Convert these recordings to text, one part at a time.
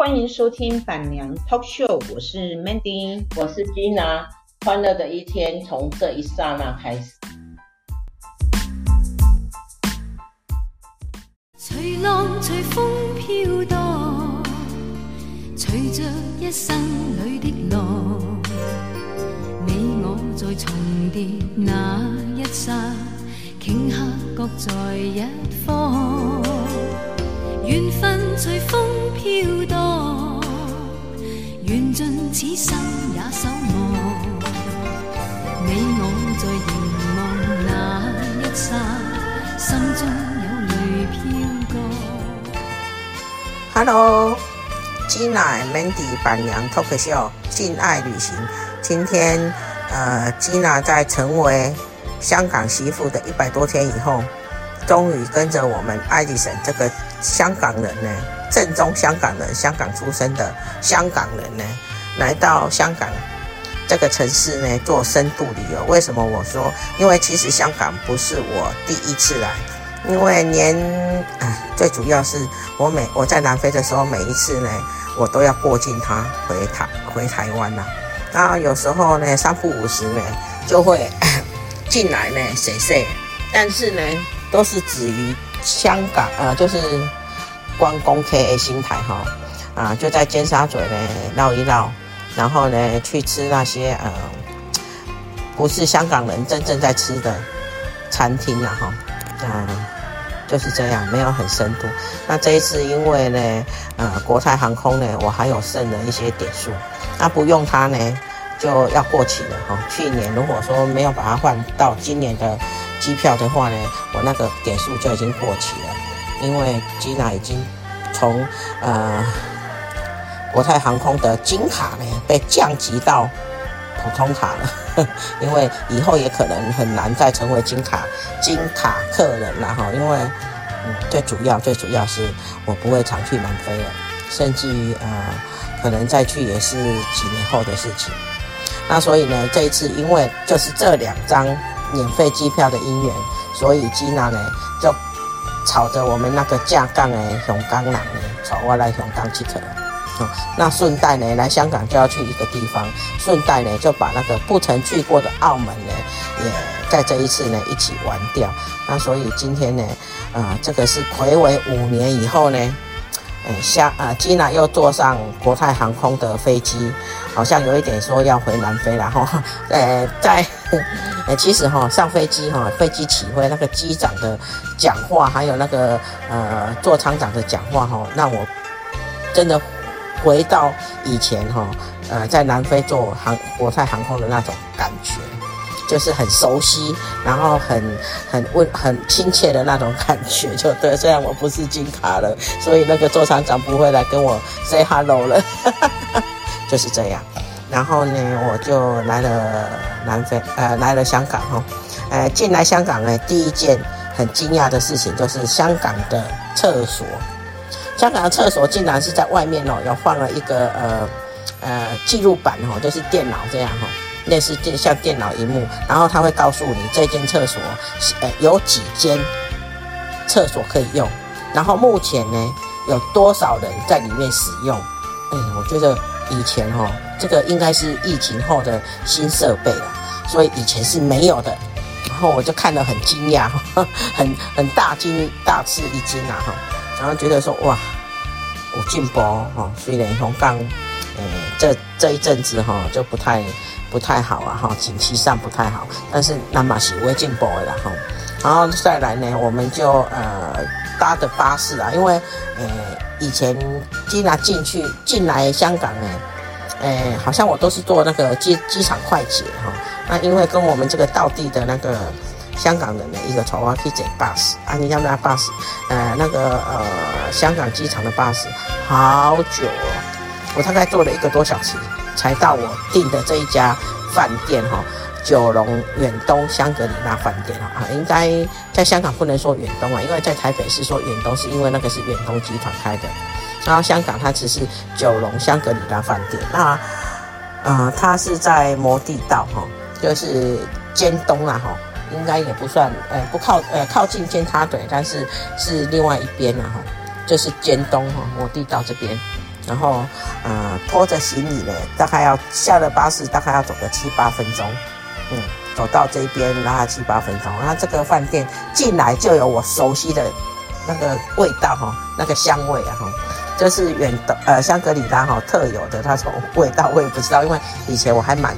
欢迎收听板娘 Talk Show，我是 Mandy，我是 Gina，欢乐的一天从这一刹那开始。随浪随风飘荡，随着一生里的浪，你我在重叠那一刹，顷刻各在一方。缘分随风飘荡，缘尽此生也守望。你我在凝望那一刹，心中有泪飘过。Hello，Gina Mandy 板娘 Talk Show，静爱旅行。今天，呃，Gina 在成为香港媳妇的一百多天以后，终于跟着我们爱丽森这个。香港人呢，正宗香港人，香港出生的香港人呢，来到香港这个城市呢，做深度旅游。为什么我说？因为其实香港不是我第一次来，因为年，哎，最主要是我每我在南非的时候，每一次呢，我都要过境他回台回台湾呐。然后有时候呢，三不五时呢，就 会进来呢，谁谁，但是呢，都是止于。香港呃，就是关公 K A 新台哈啊，就在尖沙咀呢绕一绕，然后呢去吃那些呃不是香港人真正在吃的餐厅啊哈，嗯，就是这样，没有很深度。那这一次因为呢呃国泰航空呢，我还有剩了一些点数，那不用它呢就要过期了哈。去年如果说没有把它换到今年的。机票的话呢，我那个点数就已经过期了，因为 Gina 已经从呃国泰航空的金卡呢被降级到普通卡了，因为以后也可能很难再成为金卡金卡客人了哈，因为嗯最主要最主要是我不会常去南非了，甚至于呃可能再去也是几年后的事情，那所以呢这一次因为就是这两张。免费机票的姻缘，所以吉娜呢就吵着我们那个架杠的香港人呢，朝我来香港去了。哦，那顺带呢来香港就要去一个地方，顺带呢就把那个不曾去过的澳门呢，也在这一次呢一起玩掉。那所以今天呢，啊、呃，这个是睽违五年以后呢。哎，香啊，Gina 又坐上国泰航空的飞机，好像有一点说要回南非然后。呃，在 哎，其实哈，上飞机哈，飞机起飞那个机长的讲话，还有那个呃座舱长的讲话哈，让我真的回到以前哈，呃，在南非做航国泰航空的那种感觉。就是很熟悉，然后很很温很亲切的那种感觉，就对。虽然我不是金卡了，所以那个座舱长不会来跟我 say hello 了，就是这样。然后呢，我就来了南非，呃，来了香港哦。呃，进来香港呢，第一件很惊讶的事情就是香港的厕所。香港的厕所竟然是在外面哦，有放了一个呃呃记录板哦，就是电脑这样哈、哦。类似电像电脑荧幕，然后他会告诉你这间厕所，呃，有几间厕所可以用，然后目前呢有多少人在里面使用？嗯，我觉得以前哈、哦，这个应该是疫情后的新设备了，所以以前是没有的。然后我就看了很惊讶，很很大惊大吃一惊啊哈，然后觉得说哇，有进步哈，虽然从刚，呃，这这一阵子哈就不太。不太好啊，哈，景气上不太好，但是那么是会进步的啦，哈。然后再来呢，我们就呃搭的巴士啊，因为呃以前经常进去进来香港呢，呃好像我都是坐那个机机场快捷哈。那因为跟我们这个道地的那个香港人的一个坐去坐巴士啊，你像那巴士，呃那个呃香港机场的巴士好久哦，我大概坐了一个多小时。才到我订的这一家饭店哈，九龙远东香格里拉饭店啊，应该在香港不能说远东啊，因为在台北是说远东，是因为那个是远东集团开的，然后香港它只是九龙香格里拉饭店，那呃它是在摩地道哈，就是尖东啊哈，应该也不算呃不靠呃靠近尖沙咀，但是是另外一边啊哈，就是尖东哈摩地道这边。然后呃拖着行李呢，大概要下了巴士，大概要走个七八分钟，嗯，走到这边拉七八分钟，然后这个饭店进来就有我熟悉的那个味道哈，那个香味啊哈，这是远的呃香格里拉哈特有的那种味道，我也不知道，因为以前我还蛮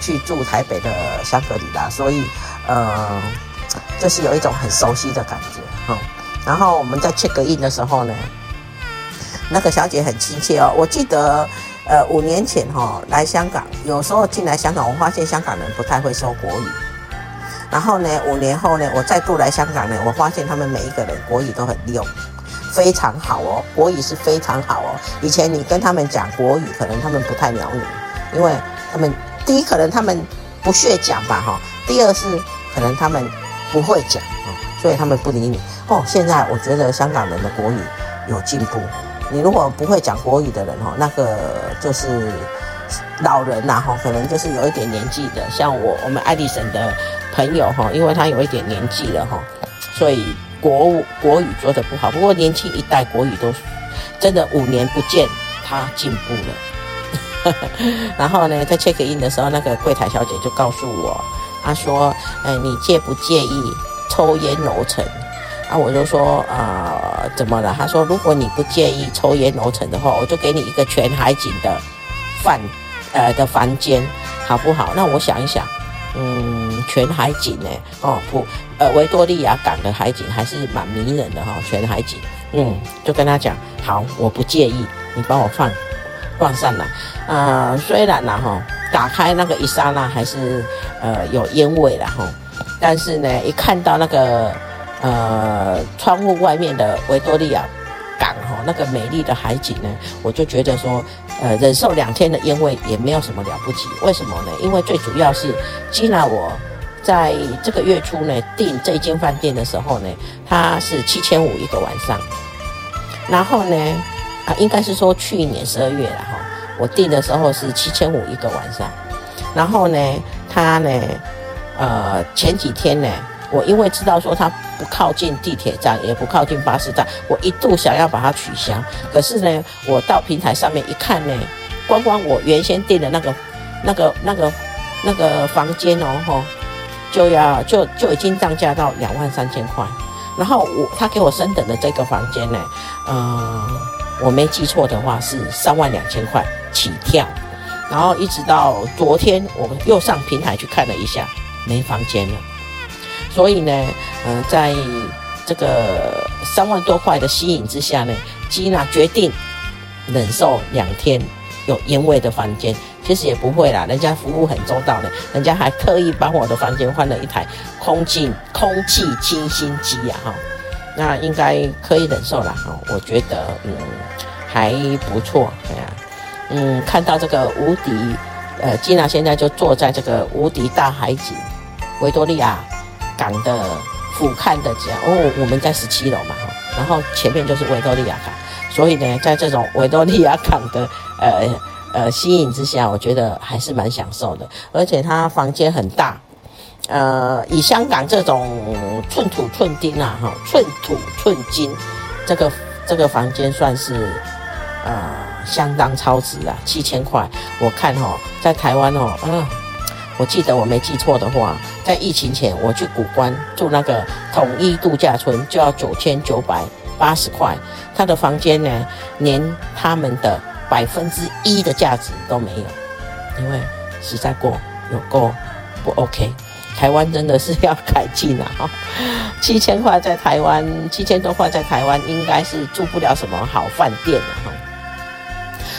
去住台北的香格里拉，所以呃就是有一种很熟悉的感觉哈。然后我们在 check in 的时候呢，那个小姐很亲切哦。我记得，呃，五年前哈、哦、来香港，有时候进来香港，我发现香港人不太会说国语。然后呢，五年后呢，我再度来香港呢，我发现他们每一个人国语都很溜，非常好哦，国语是非常好哦。以前你跟他们讲国语，可能他们不太鸟你，因为他们第一可能他们不屑讲吧哈，第二是可能他们不会讲啊，所以他们不理你。哦，现在我觉得香港人的国语有进步。你如果不会讲国语的人哦，那个就是老人呐，哈，可能就是有一点年纪的，像我我们爱迪生的朋友哈，因为他有一点年纪了哈，所以国国语说得不好。不过年轻一代国语都真的五年不见，他进步了。然后呢，在 check in 的时候，那个柜台小姐就告诉我，她说：“哎，你介不介意抽烟楼层？”啊，我就说啊、呃，怎么了？他说，如果你不介意抽烟楼层的话，我就给你一个全海景的饭，呃的房间，好不好？那我想一想，嗯，全海景呢？哦不，呃，维多利亚港的海景还是蛮迷人的哈、全海景。嗯，就跟他讲，好，我不介意，你帮我放放上来。啊、呃，虽然呢哈，打开那个一刹那还是呃有烟味了哈，但是呢，一看到那个。呃，窗户外面的维多利亚港哈，那个美丽的海景呢，我就觉得说，呃，忍受两天的烟味也没有什么了不起。为什么呢？因为最主要是，吉娜我在这个月初呢订这间饭店的时候呢，它是七千五一个晚上。然后呢，啊，应该是说去年十二月了哈，我订的时候是七千五一个晚上。然后呢，它呢，呃，前几天呢。我因为知道说它不靠近地铁站，也不靠近巴士站，我一度想要把它取消。可是呢，我到平台上面一看呢，光光我原先订的那个、那个、那个、那个房间哦，吼，就要就就已经涨价到两万三千块。然后我他给我升等的这个房间呢，呃，我没记错的话是三万两千块起跳。然后一直到昨天，我又上平台去看了一下，没房间了。所以呢，呃，在这个三万多块的吸引之下呢，吉娜决定忍受两天有烟味的房间。其实也不会啦，人家服务很周到的，人家还特意帮我的房间换了一台空气空气清新机呀，哈，那应该可以忍受啦，哈，我觉得嗯还不错，哎呀，嗯，看到这个无敌，呃，吉娜现在就坐在这个无敌大海景，维多利亚。港的俯瞰的家哦，我们在十七楼嘛，然后前面就是维多利亚港，所以呢，在这种维多利亚港的呃呃吸引之下，我觉得还是蛮享受的，而且它房间很大，呃，以香港这种寸土寸金啊，哈，寸土寸金，这个这个房间算是呃相当超值啊，七千块，我看哈，在台湾哦，嗯、我记得我没记错的话，在疫情前我去古关住那个统一度假村，就要九千九百八十块。他的房间呢，连他们的百分之一的价值都没有，因为实在过有够不 OK。台湾真的是要改进了哈，七千块在台湾，七千多块在台湾应该是住不了什么好饭店了哈。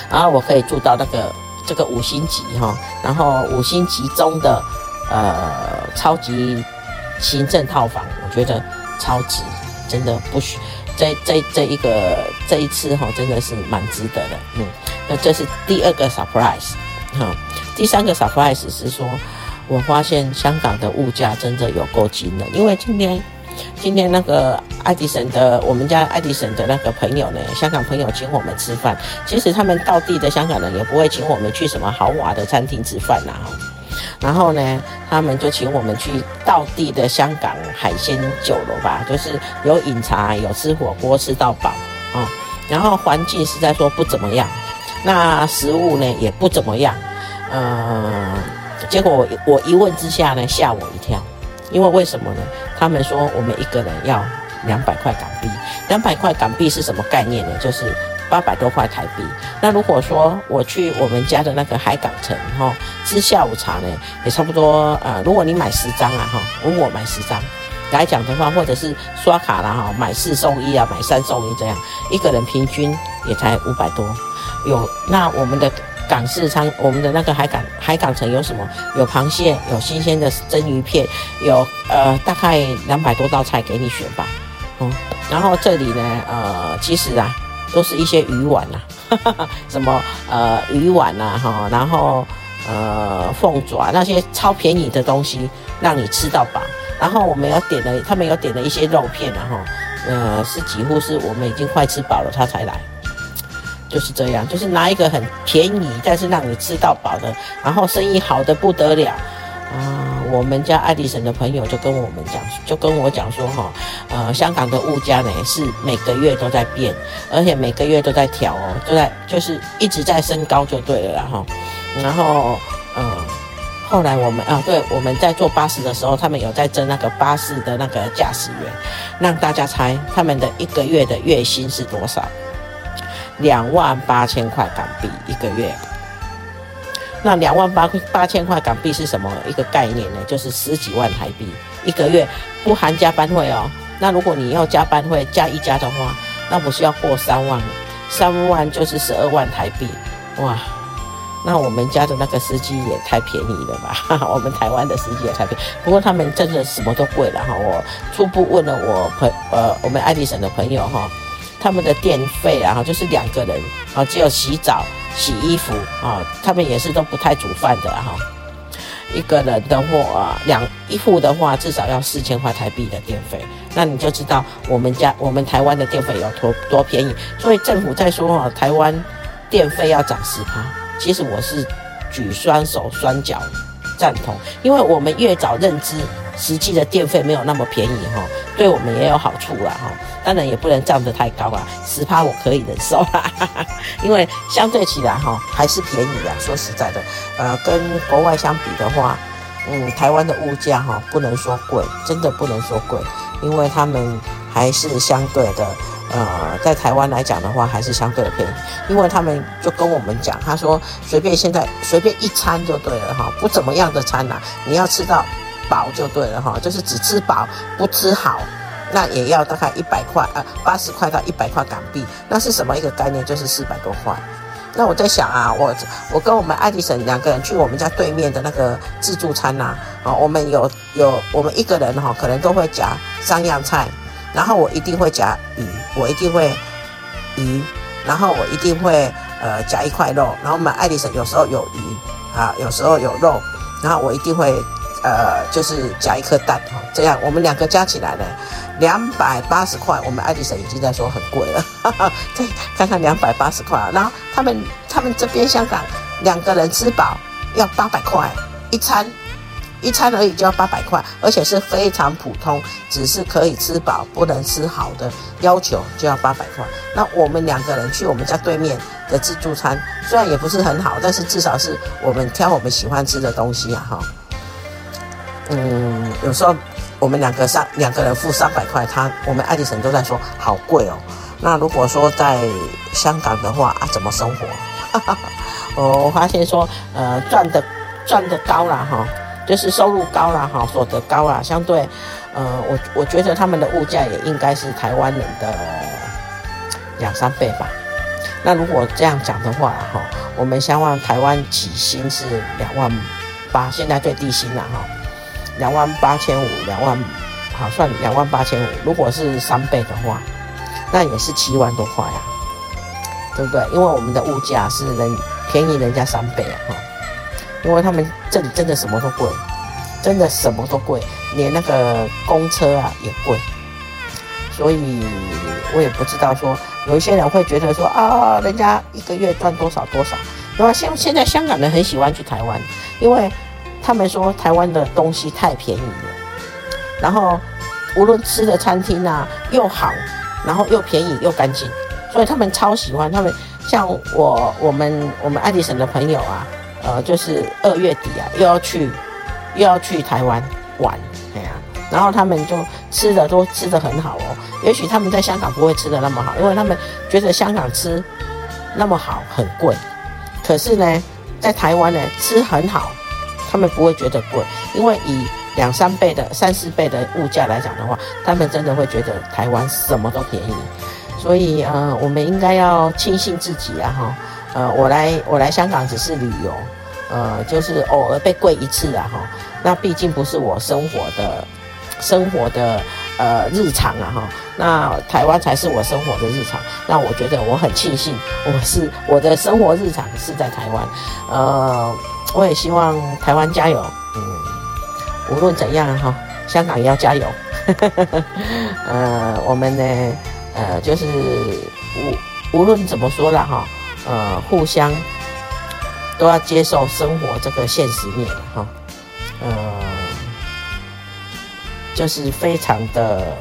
然后我可以住到那个。这个五星级哈，然后五星级中的呃超级行政套房，我觉得超值，真的不需这这这一个这一次哈，真的是蛮值得的，嗯，那这是第二个 surprise 哈，第三个 surprise 是说，我发现香港的物价真的有够惊人，因为今天。今天那个爱迪生的，我们家爱迪生的那个朋友呢，香港朋友请我们吃饭。其实他们到地的香港人也不会请我们去什么豪华的餐厅吃饭呐。然后呢，他们就请我们去道地的香港海鲜酒楼吧，就是有饮茶，有吃火锅，吃到饱啊。然后环境实在说不怎么样，那食物呢也不怎么样，呃，结果我我一问之下呢，吓我一跳，因为为什么呢？他们说我们一个人要两百块港币，两百块港币是什么概念呢？就是八百多块台币。那如果说我去我们家的那个海港城哈吃下午茶呢，也差不多呃，如果你买十张啊哈，问我买十张来讲的话，或者是刷卡啦哈，买四送一啊，买三送一这样，一个人平均也才五百多。有那我们的港式餐，我们的那个海港海港城有什么？有螃蟹，有新鲜的蒸鱼片，有呃大概两百多道菜给你选吧。嗯，然后这里呢，呃，其实啊，都是一些鱼丸呐、啊，什么呃鱼丸呐，哈，然后呃凤爪那些超便宜的东西，让你吃到饱。然后我们有点了，他们有点了一些肉片然后呃，是几乎是我们已经快吃饱了，他才来。就是这样，就是拿一个很便宜，但是让你吃到饱的，然后生意好的不得了啊！我们家爱迪生的朋友就跟我们讲，就跟我讲说哈，呃，香港的物价呢是每个月都在变，而且每个月都在调哦，都在就是一直在升高就对了啦哈。然后嗯、呃，后来我们啊，对，我们在坐巴士的时候，他们有在争那个巴士的那个驾驶员，让大家猜他们的一个月的月薪是多少？两万八千块港币一个月，那两万八八千块港币是什么一个概念呢？就是十几万台币一个月，不含加班费哦。那如果你要加班费加一加的话，那不是要过三万？三万就是十二万台币，哇！那我们家的那个司机也太便宜了吧？我们台湾的司机也太便宜，不过他们真的什么都贵了哈。我初步问了我朋呃我们爱迪生的朋友哈。他们的电费啊，就是两个人啊，只有洗澡、洗衣服啊，他们也是都不太煮饭的哈。一个人的话，两一户的话，至少要四千块台币的电费，那你就知道我们家我们台湾的电费有多多便宜。所以政府在说啊，台湾电费要涨十趴，其实我是举双手双脚赞同，因为我们越早认知。实际的电费没有那么便宜哈，对我们也有好处啦哈。当然也不能涨得太高啊，十趴我可以忍受啦，因为相对起来哈还是便宜啊。说实在的，呃，跟国外相比的话，嗯，台湾的物价哈不能说贵，真的不能说贵，因为他们还是相对的，呃，在台湾来讲的话还是相对的便宜，因为他们就跟我们讲，他说随便现在随便一餐就对了哈，不怎么样的餐呐，你要吃到。饱就对了哈，就是只吃饱不吃好，那也要大概一百块呃，八十块到一百块港币，那是什么一个概念？就是四百多块。那我在想啊，我我跟我们爱迪生两个人去我们家对面的那个自助餐呐，啊，我们有有我们一个人哈，可能都会夹三样菜，然后我一定会夹鱼，我一定会鱼，然后我一定会呃夹一块肉，然后我们爱迪生有时候有鱼啊，有时候有肉，然后我一定会。呃，就是夹一颗蛋，这样我们两个加起来呢，两百八十块。我们爱迪生已经在说很贵了，哈哈，再看看两百八十块。然后他们他们这边香港两个人吃饱要八百块一餐，一餐而已就要八百块，而且是非常普通，只是可以吃饱不能吃好的要求就要八百块。那我们两个人去我们家对面的自助餐，虽然也不是很好，但是至少是我们挑我们喜欢吃的东西啊哈。嗯，有时候我们两个三两个人付三百块，他我们爱迪生都在说好贵哦。那如果说在香港的话啊，怎么生活？我发现说，呃，赚的赚的高了哈，就是收入高了哈，所得高了，相对，呃，我我觉得他们的物价也应该是台湾人的两三倍吧。那如果这样讲的话哈，我们希望台湾起薪是两万八，现在最低薪了哈。两万八千五，两万，好算两万八千五。如果是三倍的话，那也是七万多块啊，对不对？因为我们的物价是人便宜人家三倍啊，哈。因为他们这里真的什么都贵，真的什么都贵，连那个公车啊也贵。所以我也不知道说，有一些人会觉得说啊，人家一个月赚多少多少。那么现现在香港人很喜欢去台湾，因为。他们说台湾的东西太便宜了，然后无论吃的餐厅啊又好，然后又便宜又干净，所以他们超喜欢。他们像我我们我们爱迪生的朋友啊，呃，就是二月底啊，又要去又要去台湾玩，哎呀、啊，然后他们就吃的都吃的很好哦。也许他们在香港不会吃的那么好，因为他们觉得香港吃那么好很贵。可是呢，在台湾呢吃很好，他们不会觉得贵，因为以两三倍的、三四倍的物价来讲的话，他们真的会觉得台湾什么都便宜。所以呃，我们应该要庆幸自己啊哈。呃，我来我来香港只是旅游，呃，就是偶尔被贵一次啊哈。那毕竟不是我生活的生活的呃日常啊哈。那台湾才是我生活的日常。那我觉得我很庆幸，我是我的生活日常是在台湾。呃，我也希望台湾加油。嗯。无论怎样哈，香港也要加油。呃，我们呢，呃，就是无无论怎么说啦哈，呃，互相都要接受生活这个现实面哈。呃，就是非常的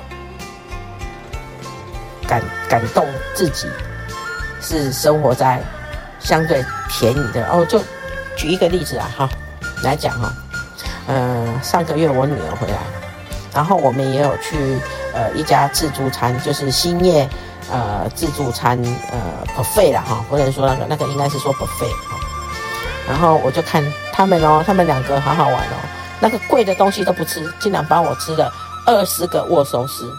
感感动自己，是生活在相对便宜的哦。就举一个例子啊哈，来讲哈。呃，上个月我女儿回来，然后我们也有去呃一家自助餐，就是兴业呃自助餐呃 buffet 啦哈，不能说那个那个应该是说 buffet 哈。然后我就看他们哦，他们两个好好玩哦，那个贵的东西都不吃，竟然帮我吃了二十个握寿司。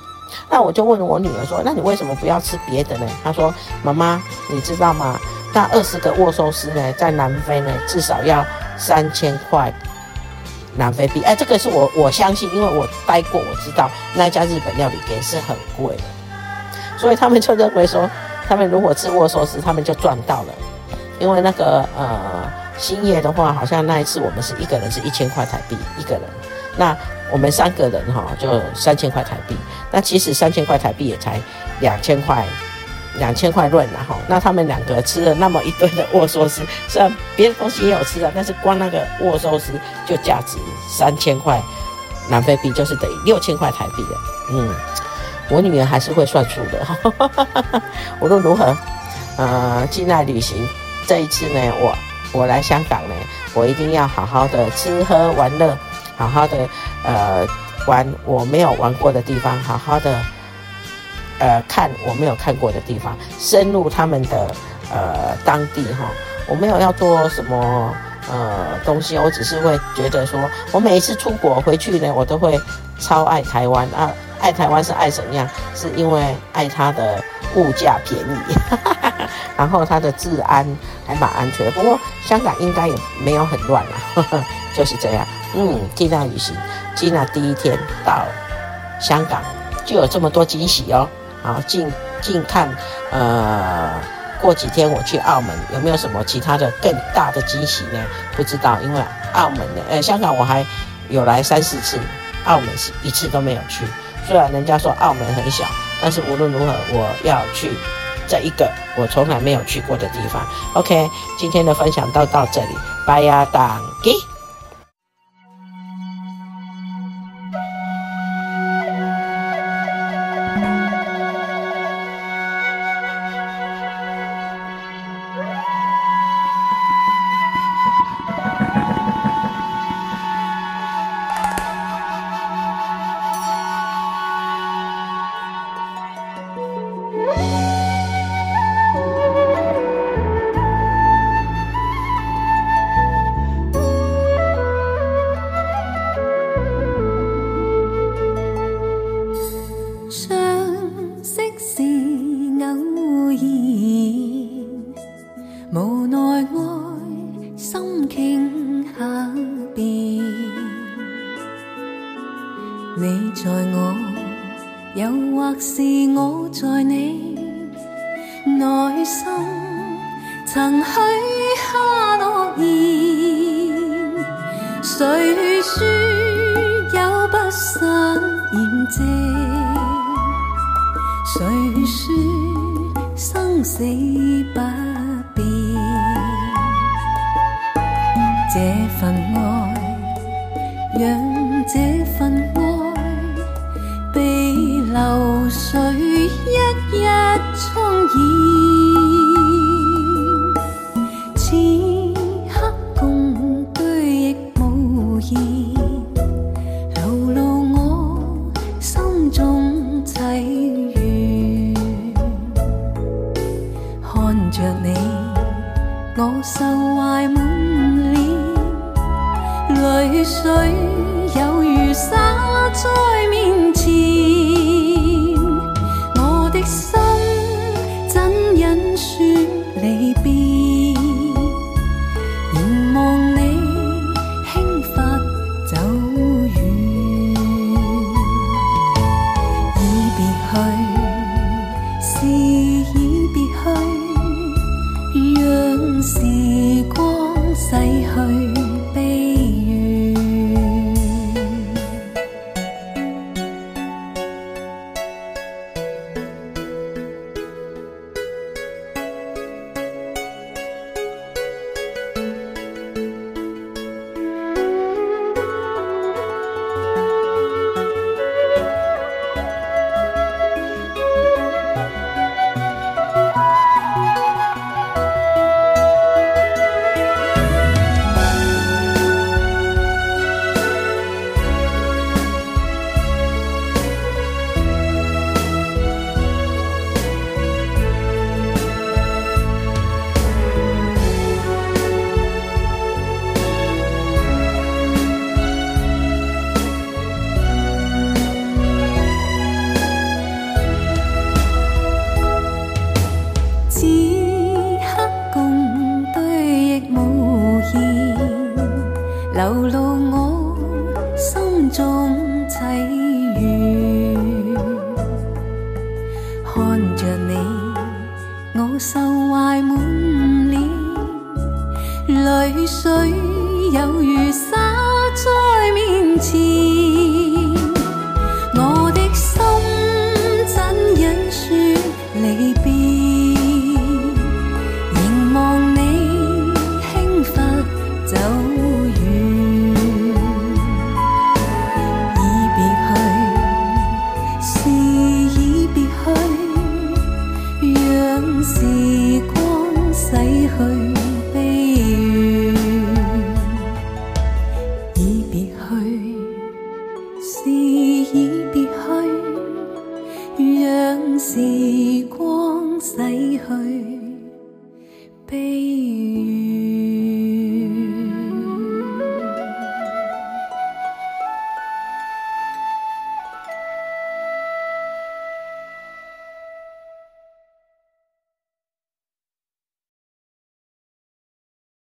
那我就问我女儿说，那你为什么不要吃别的呢？她说，妈妈，你知道吗？那二十个握寿司呢，在南非呢至少要三千块。南非币，哎，这个是我我相信，因为我待过，我知道那家日本料理店是很贵的，所以他们就认为说，他们如果吃握寿司，他们就赚到了，因为那个呃欣叶的话，好像那一次我们是一个人是一千块台币一个人，那我们三个人哈就三千块台币，那其实三千块台币也才两千块。两千块润然后，那他们两个吃了那么一堆的握寿司，虽然别的东西也有吃的，但是光那个握寿司就价值三千块南非币，就是等于六千块台币的。嗯，我女儿还是会算数的。无论如何，呃，境内旅行这一次呢，我我来香港呢，我一定要好好的吃喝玩乐，好好的呃玩我没有玩过的地方，好好的。呃，看我没有看过的地方，深入他们的呃当地哈，我没有要做什么呃东西，我只是会觉得说，我每一次出国回去呢，我都会超爱台湾啊，爱台湾是爱怎样？是因为爱它的物价便宜，然后它的治安还蛮安全。不过香港应该也没有很乱啦，就是这样。嗯，吉娜旅行，吉娜第一天到香港就有这么多惊喜哦。好，近近看，呃，过几天我去澳门，有没有什么其他的更大的惊喜呢？不知道，因为澳门的，呃，香港我还有来三四次，澳门是一次都没有去。虽然人家说澳门很小，但是无论如何，我要去这一个我从来没有去过的地方。OK，今天的分享就到这里，拜呀，或是我在你内心曾许下诺言谁说有不散筵席谁说生死不变？这份爱让这受懷滿臉，淚水有如灑在。